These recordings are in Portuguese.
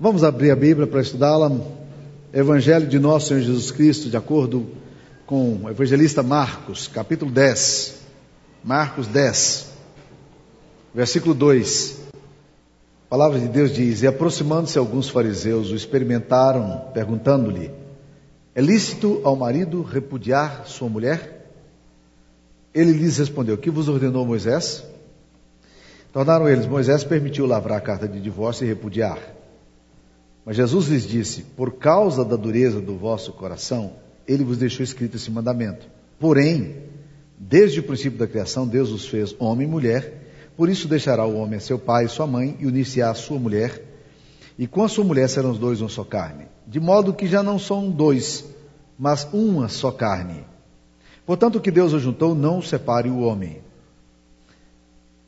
Vamos abrir a Bíblia para estudá-la. Evangelho de nosso Senhor Jesus Cristo, de acordo com o evangelista Marcos, capítulo 10. Marcos 10, versículo 2. A palavra de Deus diz: E aproximando-se alguns fariseus, o experimentaram, perguntando-lhe: É lícito ao marido repudiar sua mulher? Ele lhes respondeu: Que vos ordenou Moisés? Tornaram eles: Moisés permitiu lavrar a carta de divórcio e repudiar. Mas Jesus lhes disse: Por causa da dureza do vosso coração, ele vos deixou escrito esse mandamento. Porém, desde o princípio da criação, Deus os fez homem e mulher. Por isso deixará o homem a seu pai e sua mãe e unir-se-á à sua mulher. E com a sua mulher serão os dois uma só carne. De modo que já não são dois, mas uma só carne. Portanto, o que Deus ajuntou, não separe o homem.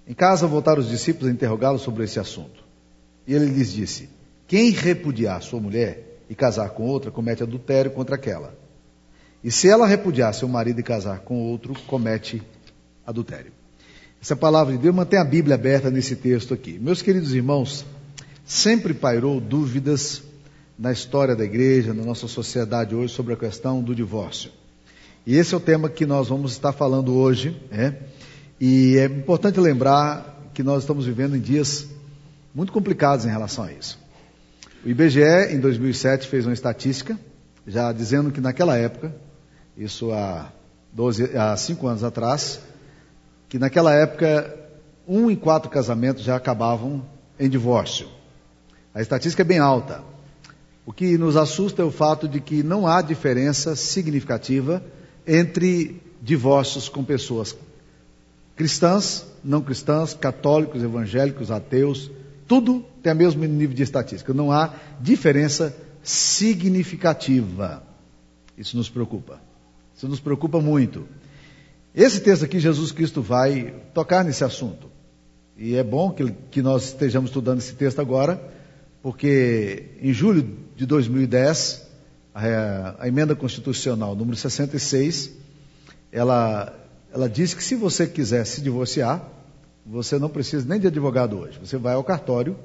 Em casa voltaram os discípulos a interrogá-lo sobre esse assunto. E ele lhes disse: quem repudiar sua mulher e casar com outra, comete adultério contra aquela. E se ela repudiar seu marido e casar com outro, comete adultério. Essa palavra de Deus mantém a Bíblia aberta nesse texto aqui. Meus queridos irmãos, sempre pairou dúvidas na história da igreja, na nossa sociedade hoje, sobre a questão do divórcio. E esse é o tema que nós vamos estar falando hoje. Né? E é importante lembrar que nós estamos vivendo em dias muito complicados em relação a isso. O IBGE, em 2007, fez uma estatística, já dizendo que naquela época, isso há, 12, há cinco anos atrás, que naquela época, um em quatro casamentos já acabavam em divórcio. A estatística é bem alta. O que nos assusta é o fato de que não há diferença significativa entre divórcios com pessoas cristãs, não cristãs, católicos, evangélicos, ateus, tudo tem o mesmo nível de estatística. Não há diferença significativa. Isso nos preocupa. Isso nos preocupa muito. Esse texto aqui, Jesus Cristo vai tocar nesse assunto. E é bom que, que nós estejamos estudando esse texto agora, porque em julho de 2010, a, a emenda constitucional número 66, ela, ela diz que se você quiser se divorciar, você não precisa nem de advogado hoje. Você vai ao cartório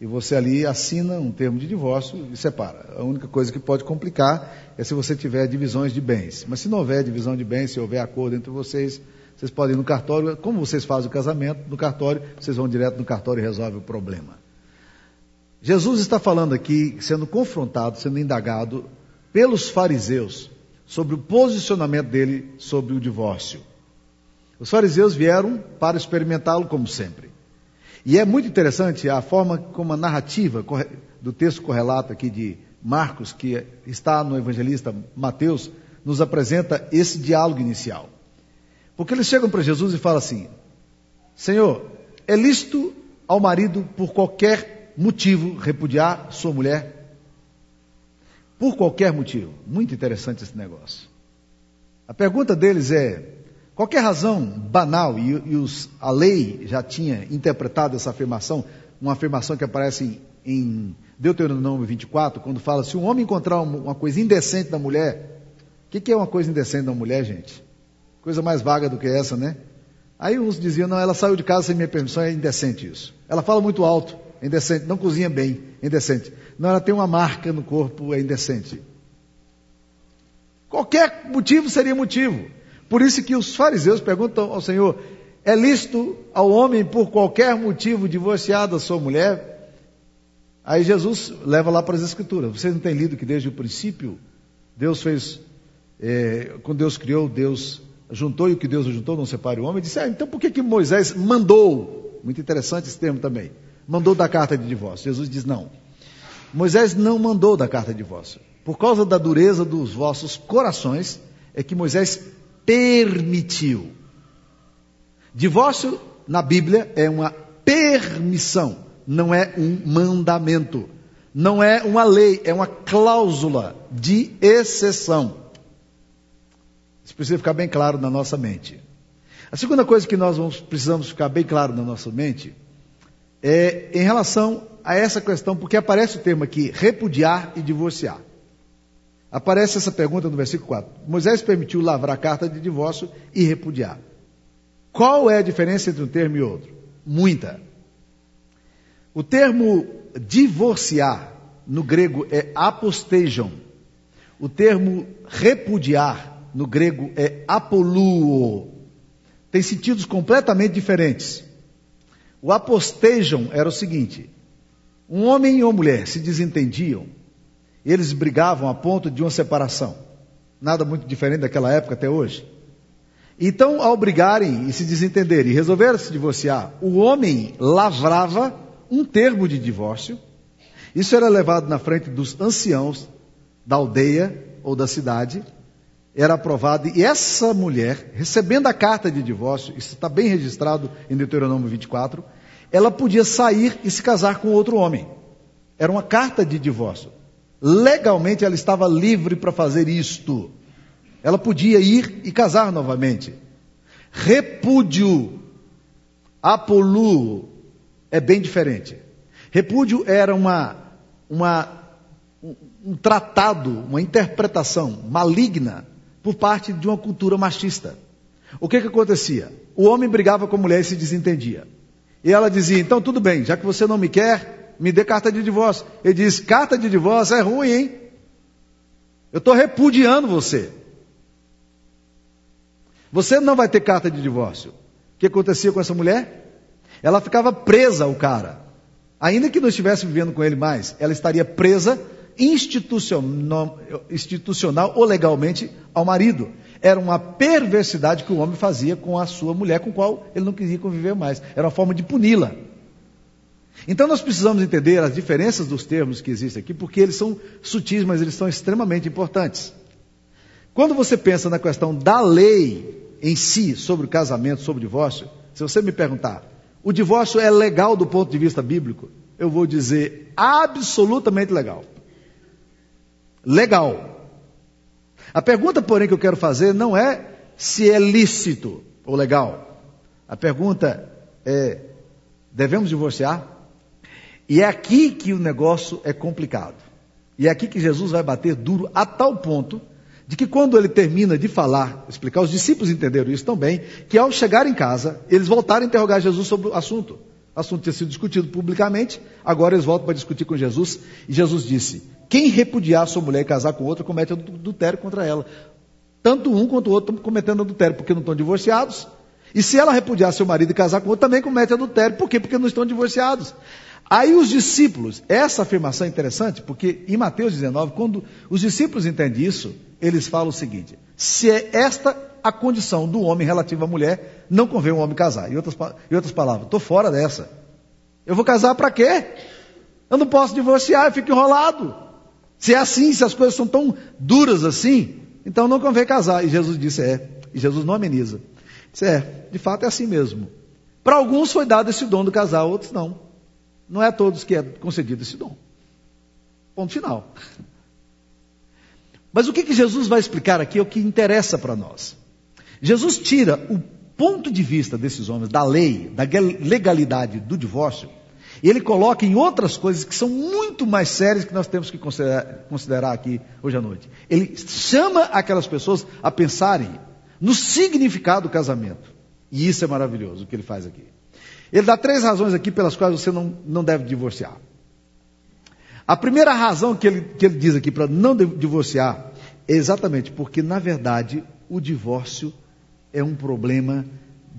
e você ali assina um termo de divórcio e separa. A única coisa que pode complicar é se você tiver divisões de bens. Mas se não houver divisão de bens, se houver acordo entre vocês, vocês podem ir no cartório. Como vocês fazem o casamento no cartório, vocês vão direto no cartório e resolvem o problema. Jesus está falando aqui, sendo confrontado, sendo indagado pelos fariseus sobre o posicionamento dele sobre o divórcio. Os fariseus vieram para experimentá-lo como sempre. E é muito interessante a forma como a narrativa do texto correlato aqui de Marcos, que está no evangelista Mateus, nos apresenta esse diálogo inicial. Porque eles chegam para Jesus e falam assim: Senhor, é lícito ao marido, por qualquer motivo, repudiar sua mulher? Por qualquer motivo. Muito interessante esse negócio. A pergunta deles é: Qualquer razão banal, e, e os, a lei já tinha interpretado essa afirmação, uma afirmação que aparece em, Deuteronômio 24, quando fala: se um homem encontrar uma, uma coisa indecente da mulher, o que, que, é uma coisa indecente da mulher, gente? Coisa mais vaga do que essa, né? Aí uns diziam: não, ela saiu de casa sem minha permissão, é indecente isso. Ela fala muito alto, é indecente. Não cozinha bem, é indecente. Não, ela tem uma marca no corpo, é indecente. Qualquer motivo seria motivo. Por isso que os fariseus perguntam ao Senhor: é lícito ao homem, por qualquer motivo, divorciar da sua mulher? Aí Jesus leva lá para as Escrituras. Vocês não têm lido que desde o princípio Deus fez, é, quando Deus criou, Deus juntou e o que Deus juntou não separe o homem. Disse: ah, então por que, que Moisés mandou? Muito interessante esse termo também. Mandou da carta de divórcio. Jesus diz: não. Moisés não mandou da carta de divórcio. Por causa da dureza dos vossos corações, é que Moisés permitiu. Divórcio na Bíblia é uma permissão, não é um mandamento. Não é uma lei, é uma cláusula de exceção. Isso precisa ficar bem claro na nossa mente. A segunda coisa que nós vamos, precisamos ficar bem claro na nossa mente é em relação a essa questão, porque aparece o termo aqui, repudiar e divorciar. Aparece essa pergunta no versículo 4. Moisés permitiu lavrar a carta de divórcio e repudiar. Qual é a diferença entre um termo e outro? Muita. O termo divorciar no grego é aposteijon. O termo repudiar no grego é apoluo. Tem sentidos completamente diferentes. O aposteijon era o seguinte: um homem e uma mulher se desentendiam, eles brigavam a ponto de uma separação. Nada muito diferente daquela época até hoje. Então, ao brigarem e se desentenderem e resolveram se divorciar, o homem lavrava um termo de divórcio. Isso era levado na frente dos anciãos da aldeia ou da cidade, era aprovado, e essa mulher, recebendo a carta de divórcio, isso está bem registrado em Deuteronômio 24, ela podia sair e se casar com outro homem. Era uma carta de divórcio. Legalmente ela estava livre para fazer isto. Ela podia ir e casar novamente. Repúdio, apolu, é bem diferente. Repúdio era uma, uma, um, tratado, uma interpretação maligna por parte de uma cultura machista. O que, que acontecia? O homem brigava com a mulher e se desentendia. E ela dizia: então tudo bem, já que você não me quer, me dê carta de divórcio. Ele diz: carta de divórcio é ruim, hein? Eu estou repudiando você. Você não vai ter carta de divórcio. O que acontecia com essa mulher? Ela ficava presa ao cara. Ainda que não estivesse vivendo com ele mais, ela estaria presa institucional, institucional ou legalmente ao marido. Era uma perversidade que o homem fazia com a sua mulher, com a qual ele não queria conviver mais. Era uma forma de puni-la. Então nós precisamos entender as diferenças dos termos que existem aqui, porque eles são sutis, mas eles são extremamente importantes. Quando você pensa na questão da lei em si, sobre o casamento, sobre o divórcio, se você me perguntar, o divórcio é legal do ponto de vista bíblico? Eu vou dizer absolutamente legal legal. A pergunta, porém, que eu quero fazer não é se é lícito ou legal. A pergunta é: devemos divorciar? E é aqui que o negócio é complicado. E é aqui que Jesus vai bater duro a tal ponto de que quando ele termina de falar, explicar, os discípulos entenderam isso também, que ao chegar em casa, eles voltaram a interrogar Jesus sobre o assunto. O assunto tinha sido discutido publicamente, agora eles voltam para discutir com Jesus, e Jesus disse: quem repudiar sua mulher e casar com outra comete adultério contra ela. Tanto um quanto o outro estão cometendo adultério porque não estão divorciados. E se ela repudiar seu marido e casar com outro, também comete adultério. Por quê? Porque não estão divorciados. Aí os discípulos, essa afirmação é interessante, porque em Mateus 19, quando os discípulos entendem isso, eles falam o seguinte: se é esta a condição do homem relativa à mulher, não convém um homem casar. Em outras, em outras palavras, estou fora dessa. Eu vou casar para quê? Eu não posso divorciar, eu fico enrolado. Se é assim, se as coisas são tão duras assim, então não convém casar. E Jesus disse: é. E Jesus não ameniza. Disse: é, de fato é assim mesmo. Para alguns foi dado esse dom do casar, outros não. Não é a todos que é concedido esse dom. Ponto final. Mas o que, que Jesus vai explicar aqui é o que interessa para nós. Jesus tira o ponto de vista desses homens, da lei, da legalidade do divórcio, e ele coloca em outras coisas que são muito mais sérias que nós temos que considerar, considerar aqui hoje à noite. Ele chama aquelas pessoas a pensarem no significado do casamento. E isso é maravilhoso o que ele faz aqui. Ele dá três razões aqui pelas quais você não, não deve divorciar. A primeira razão que ele, que ele diz aqui para não divorciar é exatamente porque, na verdade, o divórcio é um problema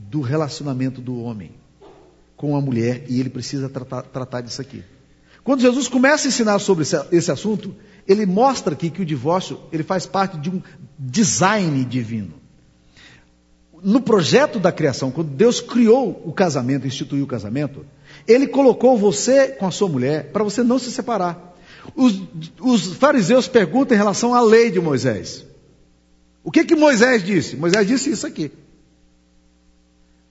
do relacionamento do homem com a mulher e ele precisa tratar, tratar disso aqui. Quando Jesus começa a ensinar sobre esse, esse assunto, ele mostra aqui que o divórcio ele faz parte de um design divino. No projeto da criação, quando Deus criou o casamento, instituiu o casamento, ele colocou você com a sua mulher para você não se separar. Os, os, fariseus perguntam em relação à lei de Moisés. O que que Moisés disse? Moisés disse isso aqui.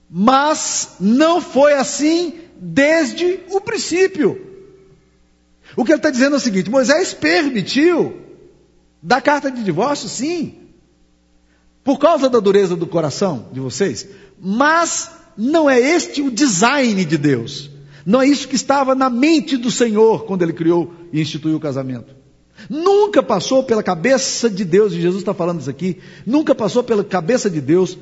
Mas não foi assim desde o princípio. O que ele está dizendo é o seguinte: Moisés permitiu dar carta de divórcio, sim, por causa da dureza do coração de vocês, mas não é este o design de Deus. Não é isso que estava na mente do Senhor quando ele criou e instituiu o casamento. Nunca passou pela cabeça de Deus, e Jesus está falando isso aqui, nunca passou pela cabeça de Deus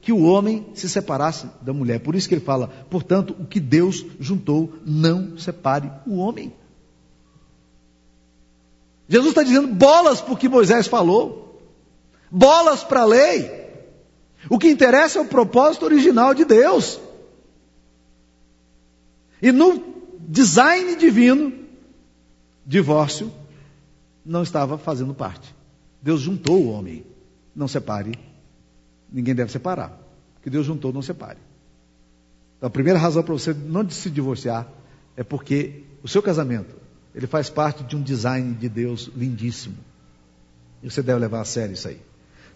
que o homem se separasse da mulher. Por isso que ele fala, portanto, o que Deus juntou, não separe o homem. Jesus está dizendo bolas para o que Moisés falou, bolas para a lei. O que interessa é o propósito original de Deus. E no design divino, divórcio não estava fazendo parte. Deus juntou o homem. Não separe. Ninguém deve separar. Que Deus juntou, não separe. Então, a primeira razão para você não se divorciar é porque o seu casamento ele faz parte de um design de Deus lindíssimo. E você deve levar a sério isso aí.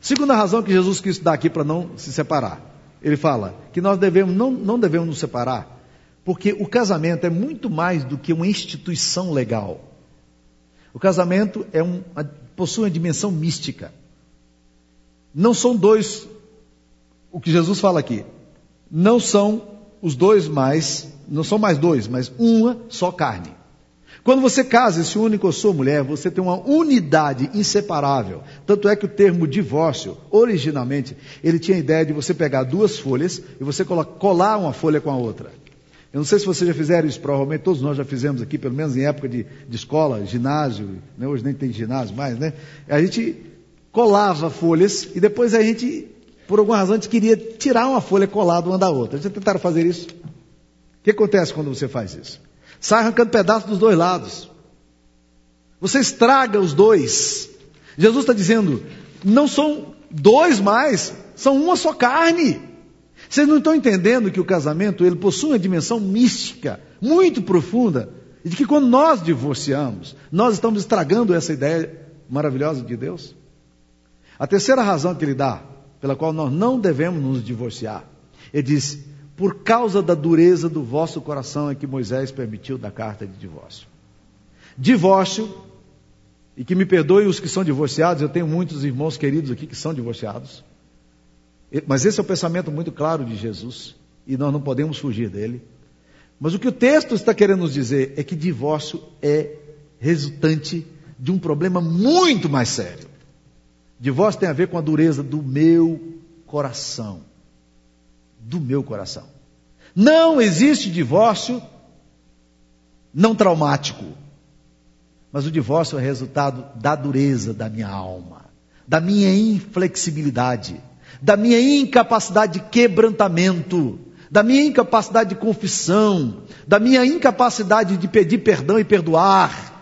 Segunda razão que Jesus quis dar aqui para não se separar. Ele fala que nós devemos, não, não devemos nos separar, porque o casamento é muito mais do que uma instituição legal. O casamento é um, possui uma dimensão mística. Não são dois, o que Jesus fala aqui, não são os dois mais, não são mais dois, mas uma só carne. Quando você casa e se une com a sua mulher, você tem uma unidade inseparável. Tanto é que o termo divórcio, originalmente, ele tinha a ideia de você pegar duas folhas e você colar uma folha com a outra. Eu não sei se vocês já fizeram isso, provavelmente todos nós já fizemos aqui, pelo menos em época de, de escola, ginásio, né? hoje nem tem ginásio mais, né? A gente colava folhas e depois a gente, por alguma razão, a gente queria tirar uma folha colada uma da outra. Já tentaram fazer isso? O que acontece quando você faz isso? Sai arrancando pedaços dos dois lados. Você estraga os dois. Jesus está dizendo, não são dois mais, são uma só carne. Vocês não estão entendendo que o casamento ele possui uma dimensão mística muito profunda e de que quando nós divorciamos, nós estamos estragando essa ideia maravilhosa de Deus. A terceira razão que ele dá pela qual nós não devemos nos divorciar, ele diz: por causa da dureza do vosso coração é que Moisés permitiu da carta de divórcio. Divórcio, e que me perdoe os que são divorciados, eu tenho muitos irmãos queridos aqui que são divorciados. Mas esse é o pensamento muito claro de Jesus e nós não podemos fugir dele. Mas o que o texto está querendo nos dizer é que divórcio é resultante de um problema muito mais sério. Divórcio tem a ver com a dureza do meu coração. Do meu coração. Não existe divórcio não traumático. Mas o divórcio é resultado da dureza da minha alma, da minha inflexibilidade da minha incapacidade de quebrantamento, da minha incapacidade de confissão, da minha incapacidade de pedir perdão e perdoar.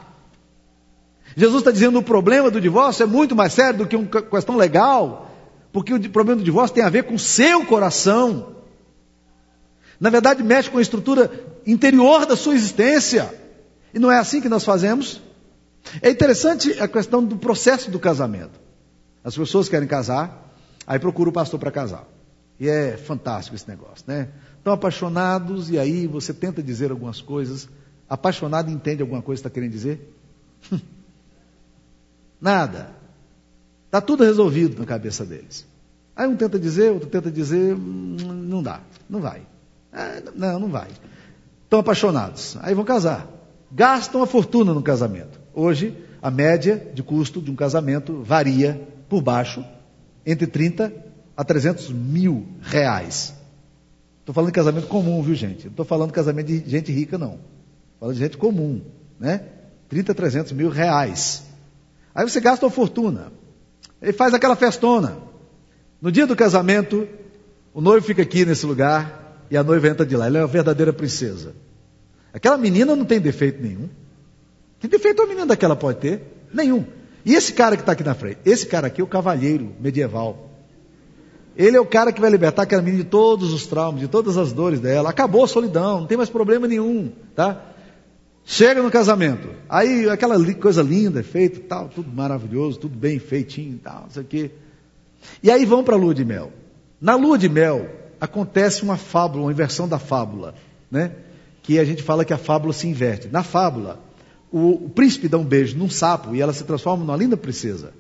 Jesus está dizendo que o problema do divórcio é muito mais sério do que uma questão legal, porque o problema do divórcio tem a ver com o seu coração. Na verdade, mexe com a estrutura interior da sua existência. E não é assim que nós fazemos? É interessante a questão do processo do casamento. As pessoas querem casar, Aí procura o pastor para casar. E é fantástico esse negócio, né? Estão apaixonados e aí você tenta dizer algumas coisas. Apaixonado entende alguma coisa que está querendo dizer? Nada. Está tudo resolvido na cabeça deles. Aí um tenta dizer, outro tenta dizer, hum, não dá, não vai. É, não, não vai. Estão apaixonados. Aí vão casar. Gastam a fortuna no casamento. Hoje, a média de custo de um casamento varia por baixo entre 30 a 300 mil reais. Estou falando de casamento comum, viu gente? Não estou falando de casamento de gente rica, não. Falando de gente comum, né? 30 a 300 mil reais. Aí você gasta uma fortuna. Ele faz aquela festona. No dia do casamento, o noivo fica aqui nesse lugar e a noiva entra de lá. Ela é uma verdadeira princesa. Aquela menina não tem defeito nenhum. Que defeito a menina daquela pode ter? Nenhum. E esse cara que está aqui na frente? Esse cara aqui é o cavalheiro medieval. Ele é o cara que vai libertar aquela menina de todos os traumas, de todas as dores dela. Acabou a solidão, não tem mais problema nenhum, tá? Chega no casamento, aí aquela coisa linda, feito, tal, tudo maravilhoso, tudo bem feitinho, tal, não sei o quê. E aí vão para a lua de mel. Na lua de mel acontece uma fábula, uma inversão da fábula, né? Que a gente fala que a fábula se inverte. Na fábula, o, o príncipe dá um beijo num sapo e ela se transforma numa linda princesa.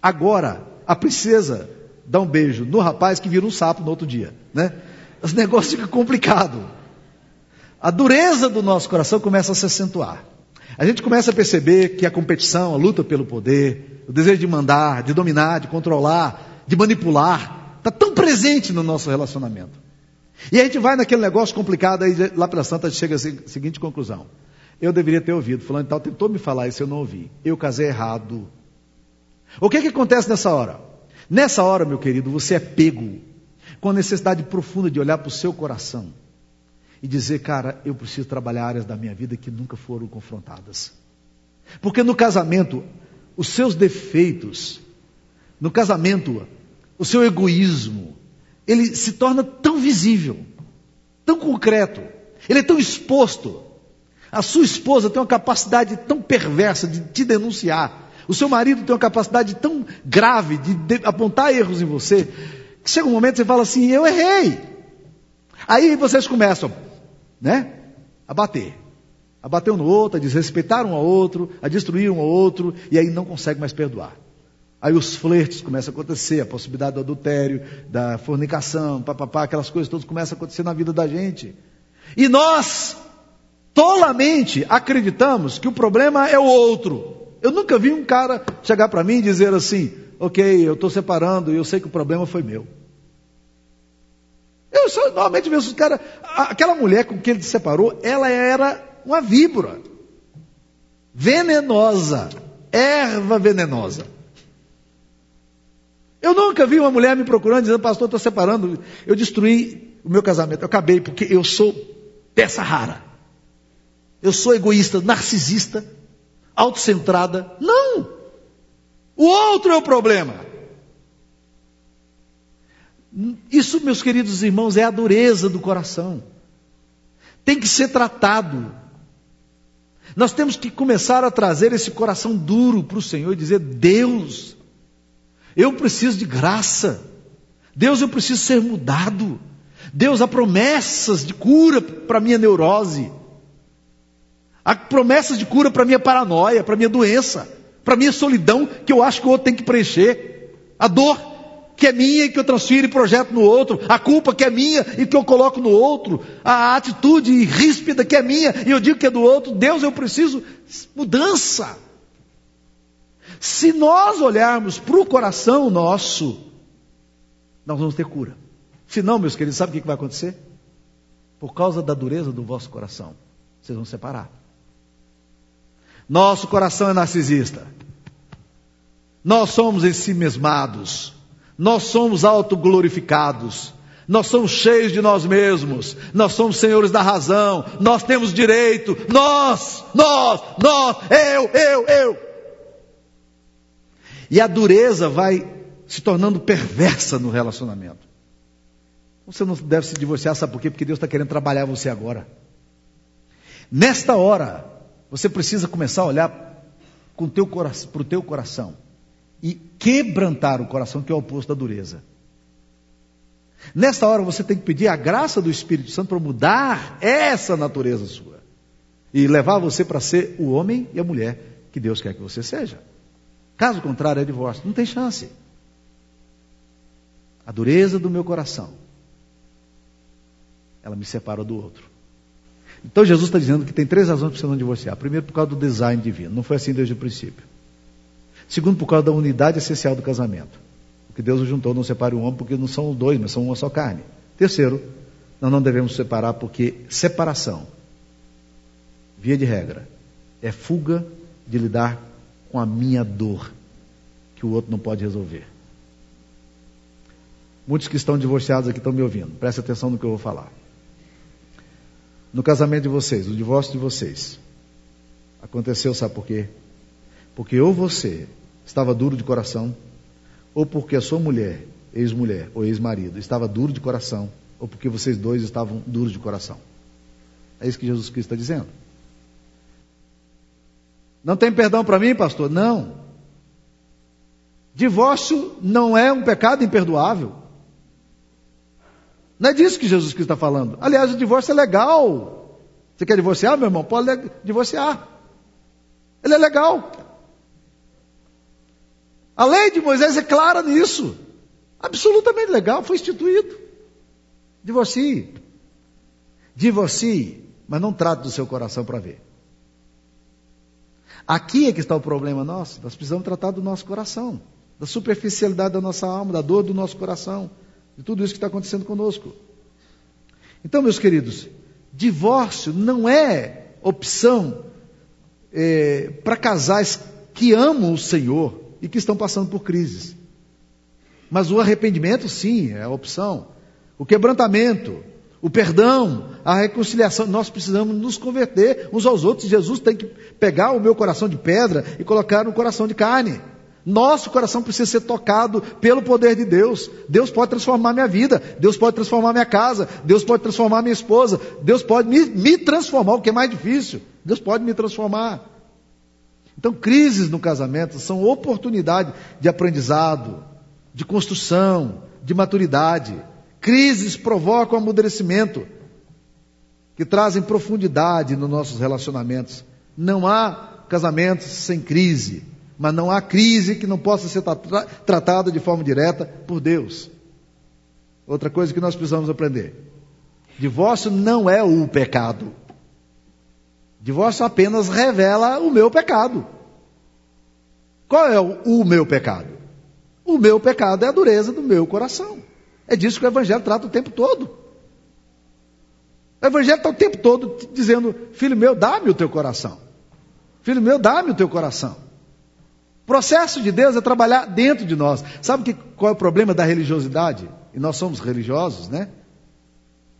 Agora, a princesa dá um beijo no rapaz que vira um sapo no outro dia, né? Os negócios ficam complicados. A dureza do nosso coração começa a se acentuar. A gente começa a perceber que a competição, a luta pelo poder, o desejo de mandar, de dominar, de controlar, de manipular, está tão presente no nosso relacionamento. E a gente vai naquele negócio complicado, aí lá pela Santa chega à seguinte conclusão. Eu deveria ter ouvido. Fulano tal tentou me falar isso, eu não ouvi. Eu casei errado. O que, que acontece nessa hora? Nessa hora, meu querido, você é pego com a necessidade profunda de olhar para o seu coração e dizer, cara, eu preciso trabalhar áreas da minha vida que nunca foram confrontadas. Porque no casamento, os seus defeitos, no casamento, o seu egoísmo, ele se torna tão visível, tão concreto, ele é tão exposto. A sua esposa tem uma capacidade tão perversa de te denunciar. O seu marido tem uma capacidade tão grave de, de apontar erros em você, que chega um momento que você fala assim: Eu errei. Aí vocês começam, né? A bater. A bater um no outro, a desrespeitar um ao outro, a destruir um ao outro, e aí não consegue mais perdoar. Aí os flertes começam a acontecer, a possibilidade do adultério, da fornicação, papapá, aquelas coisas todas começam a acontecer na vida da gente. E nós, tolamente, acreditamos que o problema é o outro. Eu nunca vi um cara chegar para mim e dizer assim: ok, eu estou separando e eu sei que o problema foi meu. Eu só, normalmente vejo os caras. Aquela mulher com quem ele se separou, ela era uma víbora. Venenosa. Erva venenosa. Eu nunca vi uma mulher me procurando dizendo, pastor, estou separando, eu destruí o meu casamento, eu acabei porque eu sou peça rara. Eu sou egoísta, narcisista, autocentrada. Não! O outro é o problema. Isso, meus queridos irmãos, é a dureza do coração. Tem que ser tratado. Nós temos que começar a trazer esse coração duro para o Senhor e dizer: Deus, eu preciso de graça. Deus, eu preciso ser mudado. Deus, há promessas de cura para minha neurose. Há promessas de cura para minha paranoia, para minha doença, para minha solidão que eu acho que o outro tem que preencher. A dor que é minha e que eu transfiro e projeto no outro, a culpa que é minha e que eu coloco no outro, a atitude ríspida que é minha e eu digo que é do outro. Deus, eu preciso mudança. Se nós olharmos para o coração nosso, nós vamos ter cura. Se não, meus queridos, sabe o que vai acontecer? Por causa da dureza do vosso coração, vocês vão separar. Nosso coração é narcisista. Nós somos ensimesmados. Nós somos autoglorificados. Nós somos cheios de nós mesmos. Nós somos senhores da razão. Nós temos direito. Nós, nós, nós, eu, eu, eu. E a dureza vai se tornando perversa no relacionamento. Você não deve se divorciar, sabe por quê? Porque Deus está querendo trabalhar você agora. Nesta hora, você precisa começar a olhar para o teu coração e quebrantar o coração, que é o oposto da dureza. Nesta hora você tem que pedir a graça do Espírito Santo para mudar essa natureza sua e levar você para ser o homem e a mulher que Deus quer que você seja. Caso contrário, é divórcio. Não tem chance. A dureza do meu coração, ela me separa do outro. Então Jesus está dizendo que tem três razões para você não divorciar. Primeiro, por causa do design divino. Não foi assim desde o princípio. Segundo, por causa da unidade essencial do casamento. Porque Deus o juntou, não separe o homem, porque não são dois, mas são uma só carne. Terceiro, nós não devemos separar, porque separação, via de regra, é fuga de lidar com a minha dor, que o outro não pode resolver. Muitos que estão divorciados aqui estão me ouvindo, preste atenção no que eu vou falar. No casamento de vocês, o divórcio de vocês, aconteceu, sabe por quê? Porque ou você estava duro de coração, ou porque a sua mulher, ex-mulher ou ex-marido, estava duro de coração, ou porque vocês dois estavam duros de coração. É isso que Jesus Cristo está dizendo. Não tem perdão para mim, pastor? Não. Divórcio não é um pecado imperdoável. Não é disso que Jesus Cristo está falando. Aliás, o divórcio é legal. Você quer divorciar, meu irmão? Pode divorciar. Ele é legal. A lei de Moisés é clara nisso. Absolutamente legal, foi instituído. Divorcie. Divorcie, mas não trate do seu coração para ver. Aqui é que está o problema nosso. Nós precisamos tratar do nosso coração, da superficialidade da nossa alma, da dor do nosso coração, de tudo isso que está acontecendo conosco. Então, meus queridos, divórcio não é opção é, para casais que amam o Senhor e que estão passando por crises. Mas o arrependimento, sim, é a opção. O quebrantamento, o perdão, a reconciliação, nós precisamos nos converter uns aos outros. Jesus tem que pegar o meu coração de pedra e colocar no coração de carne. Nosso coração precisa ser tocado pelo poder de Deus. Deus pode transformar minha vida, Deus pode transformar minha casa, Deus pode transformar minha esposa, Deus pode me, me transformar, o que é mais difícil. Deus pode me transformar. Então, crises no casamento são oportunidade de aprendizado, de construção, de maturidade. Crises provocam amadurecimento, que trazem profundidade nos nossos relacionamentos. Não há casamentos sem crise mas não há crise que não possa ser tra tratada de forma direta por Deus. Outra coisa que nós precisamos aprender: divórcio não é o pecado. Divórcio apenas revela o meu pecado. Qual é o, meu pecado? O meu pecado é a dureza do meu coração. É disso que o Evangelho trata o tempo todo. O Evangelho está o tempo todo dizendo: Filho meu, dá-me o teu coração. Filho meu, dá-me o teu coração. O processo de Deus é trabalhar dentro de nós. Sabe que, qual é o problema da religiosidade? E nós somos religiosos, né?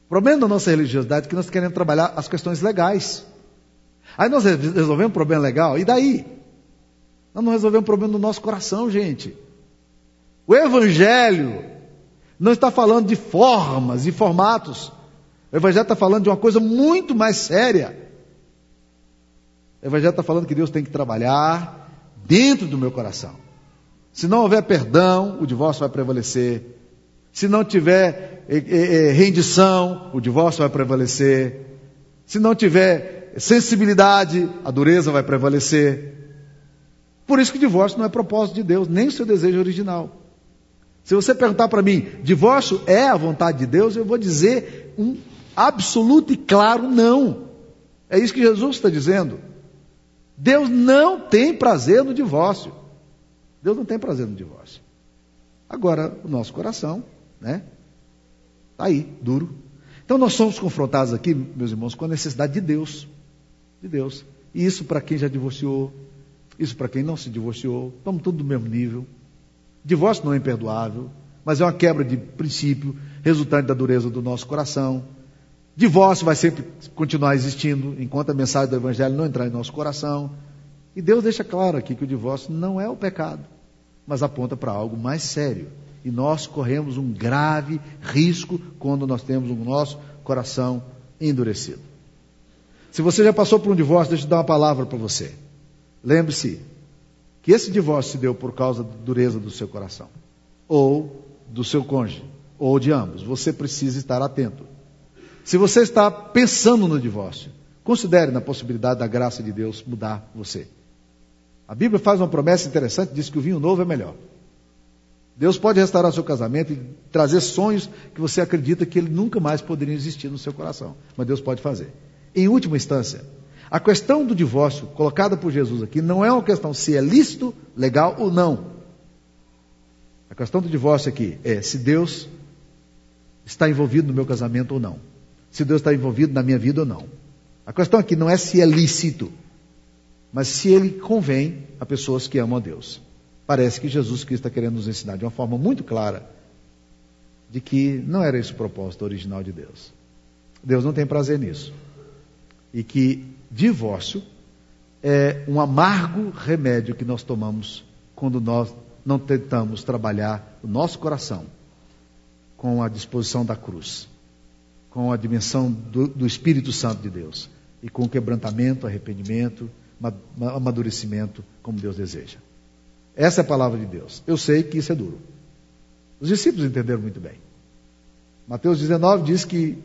O problema da nossa religiosidade é que nós queremos trabalhar as questões legais. Aí nós resolvemos um problema legal, e daí? Nós não resolvemos um problema do nosso coração, gente. O Evangelho não está falando de formas e formatos. O Evangelho está falando de uma coisa muito mais séria. O Evangelho está falando que Deus tem que trabalhar dentro do meu coração. Se não houver perdão, o divórcio vai prevalecer. Se não tiver é, é, é, rendição, o divórcio vai prevalecer. Se não tiver sensibilidade, a dureza vai prevalecer. Por isso que o divórcio não é propósito de Deus, nem o seu desejo original. Se você perguntar para mim, divórcio é a vontade de Deus, eu vou dizer um absoluto e claro não. É isso que Jesus está dizendo. Deus não tem prazer no divórcio. Deus não tem prazer no divórcio. Agora, o nosso coração, né? Está aí, duro. Então, nós somos confrontados aqui, meus irmãos, com a necessidade de Deus. De Deus. E isso para quem já divorciou, isso para quem não se divorciou, estamos todos do mesmo nível. Divórcio não é imperdoável, mas é uma quebra de princípio, resultante da dureza do nosso coração. Divórcio vai sempre continuar existindo enquanto a mensagem do Evangelho não entrar em nosso coração. E Deus deixa claro aqui que o divórcio não é o pecado, mas aponta para algo mais sério. E nós corremos um grave risco quando nós temos o nosso coração endurecido. Se você já passou por um divórcio, deixa eu dar uma palavra para você. Lembre-se que esse divórcio se deu por causa da dureza do seu coração, ou do seu cônjuge, ou de ambos. Você precisa estar atento. Se você está pensando no divórcio, considere na possibilidade da graça de Deus mudar você. A Bíblia faz uma promessa interessante, diz que o vinho novo é melhor. Deus pode restaurar seu casamento e trazer sonhos que você acredita que ele nunca mais poderiam existir no seu coração. Mas Deus pode fazer. Em última instância, a questão do divórcio colocada por Jesus aqui não é uma questão se é lícito, legal ou não. A questão do divórcio aqui é se Deus está envolvido no meu casamento ou não se Deus está envolvido na minha vida ou não. A questão aqui não é se é lícito, mas se ele convém a pessoas que amam a Deus. Parece que Jesus Cristo está querendo nos ensinar de uma forma muito clara de que não era esse o propósito original de Deus. Deus não tem prazer nisso. E que divórcio é um amargo remédio que nós tomamos quando nós não tentamos trabalhar o nosso coração com a disposição da cruz com a dimensão do, do Espírito Santo de Deus e com quebrantamento, arrependimento, amadurecimento, como Deus deseja. Essa é a palavra de Deus. Eu sei que isso é duro. Os discípulos entenderam muito bem. Mateus 19 diz que,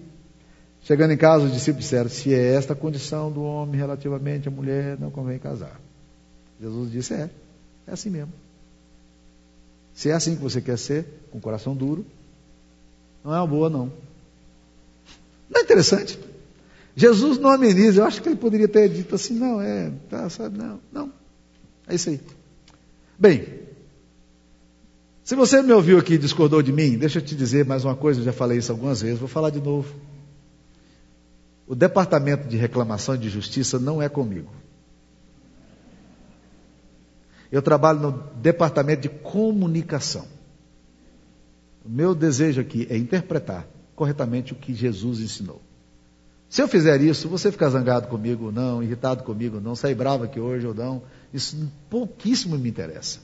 chegando em casa, os discípulos disseram: se é esta a condição do homem relativamente à mulher, não convém casar. Jesus disse: é, é assim mesmo. Se é assim que você quer ser, com o coração duro, não é uma boa, não. Não é interessante? Jesus não ameniza. Eu acho que ele poderia ter dito assim: não, é, tá, sabe, não, não. É isso aí. Bem, se você me ouviu aqui e discordou de mim, deixa eu te dizer mais uma coisa, eu já falei isso algumas vezes, vou falar de novo. O departamento de reclamação e de justiça não é comigo. Eu trabalho no departamento de comunicação. O meu desejo aqui é interpretar corretamente o que Jesus ensinou. Se eu fizer isso, você ficar zangado comigo ou não, irritado comigo ou não, sair bravo aqui hoje ou não, isso pouquíssimo me interessa.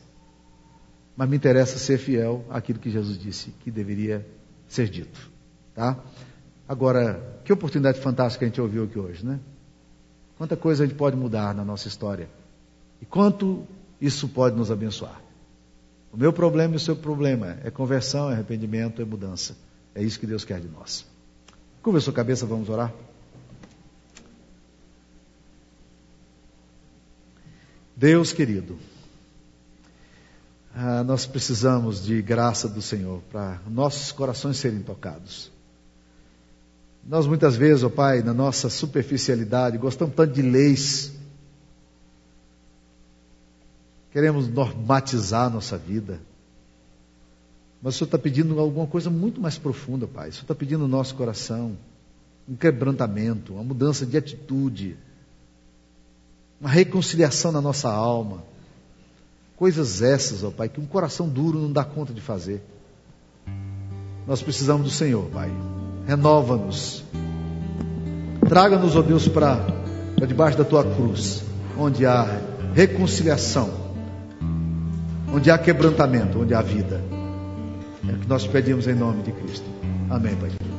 Mas me interessa ser fiel àquilo que Jesus disse que deveria ser dito. Tá? Agora, que oportunidade fantástica a gente ouviu aqui hoje, né? Quanta coisa a gente pode mudar na nossa história. E quanto isso pode nos abençoar. O meu problema e o seu problema é conversão, é arrependimento, é mudança. É isso que Deus quer de nós. Curva sua cabeça, vamos orar? Deus querido, ah, nós precisamos de graça do Senhor para nossos corações serem tocados. Nós muitas vezes, ó oh Pai, na nossa superficialidade, gostamos tanto de leis, queremos normatizar a nossa vida. Mas o Senhor está pedindo alguma coisa muito mais profunda, Pai. O Senhor está pedindo no nosso coração um quebrantamento, uma mudança de atitude uma reconciliação na nossa alma. Coisas essas, ó Pai, que um coração duro não dá conta de fazer. Nós precisamos do Senhor, Pai. Renova-nos. Traga-nos, ó Deus, para debaixo da tua cruz, onde há reconciliação, onde há quebrantamento, onde há vida. É o que nós pedimos em nome de Cristo. Amém, Pai.